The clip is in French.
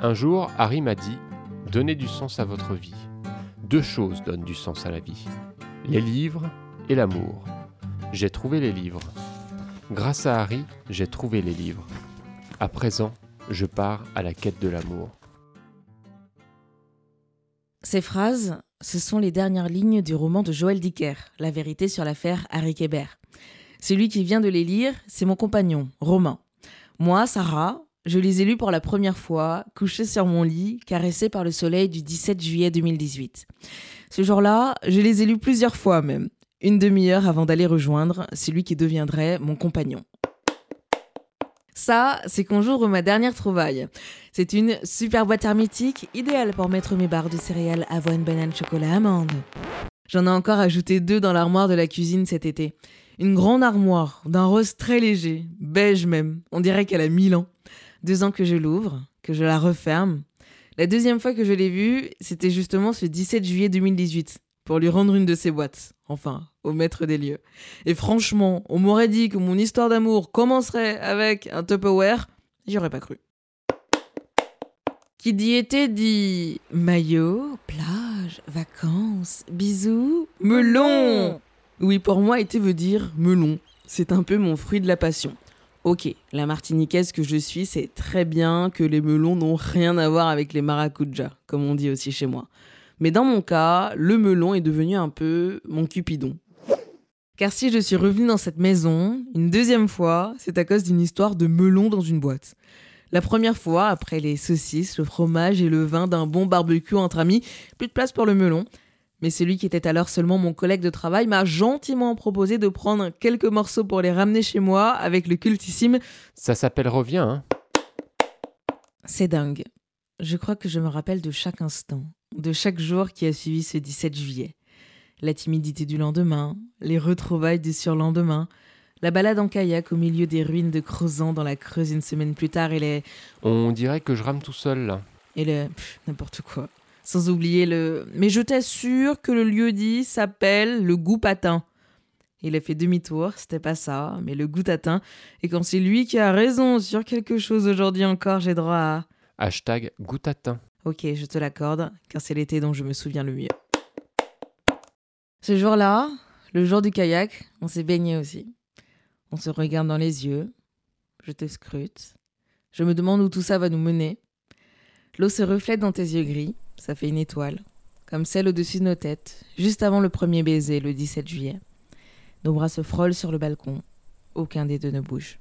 Un jour, Harry m'a dit Donnez du sens à votre vie. Deux choses donnent du sens à la vie les livres et l'amour. J'ai trouvé les livres. Grâce à Harry, j'ai trouvé les livres. À présent, je pars à la quête de l'amour. Ces phrases, ce sont les dernières lignes du roman de Joël Dicker, La vérité sur l'affaire Harry Kébert. Celui qui vient de les lire, c'est mon compagnon, Romain. Moi, Sarah, je les ai lus pour la première fois, couchée sur mon lit, caressée par le soleil du 17 juillet 2018. Ce jour-là, je les ai lus plusieurs fois même, une demi-heure avant d'aller rejoindre celui qui deviendrait mon compagnon. Ça, c'est qu'on joue ma dernière trouvaille. C'est une super boîte hermétique, idéale pour mettre mes barres de céréales avoine, banane, chocolat, amande. J'en ai encore ajouté deux dans l'armoire de la cuisine cet été. Une grande armoire, d'un rose très léger, beige même, on dirait qu'elle a mille ans. Deux ans que je l'ouvre, que je la referme. La deuxième fois que je l'ai vue, c'était justement ce 17 juillet 2018, pour lui rendre une de ses boîtes. Enfin, au maître des lieux. Et franchement, on m'aurait dit que mon histoire d'amour commencerait avec un Tupperware, j'y aurais pas cru. Qui dit été dit maillot, plage, vacances, bisous, melon. Oui, pour moi, été veut dire melon. C'est un peu mon fruit de la passion. Ok, la martiniquaise que je suis sait très bien que les melons n'ont rien à voir avec les maracujas, comme on dit aussi chez moi. Mais dans mon cas, le melon est devenu un peu mon cupidon. Car si je suis revenue dans cette maison, une deuxième fois, c'est à cause d'une histoire de melon dans une boîte. La première fois, après les saucisses, le fromage et le vin d'un bon barbecue entre amis, plus de place pour le melon. Mais celui qui était alors seulement mon collègue de travail m'a gentiment proposé de prendre quelques morceaux pour les ramener chez moi avec le cultissime. Ça s'appelle revient, hein C'est dingue. Je crois que je me rappelle de chaque instant, de chaque jour qui a suivi ce 17 juillet. La timidité du lendemain, les retrouvailles du surlendemain, la balade en kayak au milieu des ruines de Crozant dans la Creuse une semaine plus tard et les. On dirait que je rame tout seul là. Et le. N'importe quoi. Sans oublier le. Mais je t'assure que le lieu dit s'appelle le goût patin. Il a fait demi-tour, c'était pas ça, mais le goût patin. Et quand c'est lui qui a raison sur quelque chose aujourd'hui encore, j'ai droit à. Hashtag goutatin. Ok, je te l'accorde, car c'est l'été dont je me souviens le mieux. Ce jour-là, le jour du kayak, on s'est baigné aussi. On se regarde dans les yeux. Je te scrute. Je me demande où tout ça va nous mener. L'eau se reflète dans tes yeux gris ça fait une étoile, comme celle au-dessus de nos têtes, juste avant le premier baiser, le 17 juillet. Nos bras se frôlent sur le balcon. Aucun des deux ne bouge.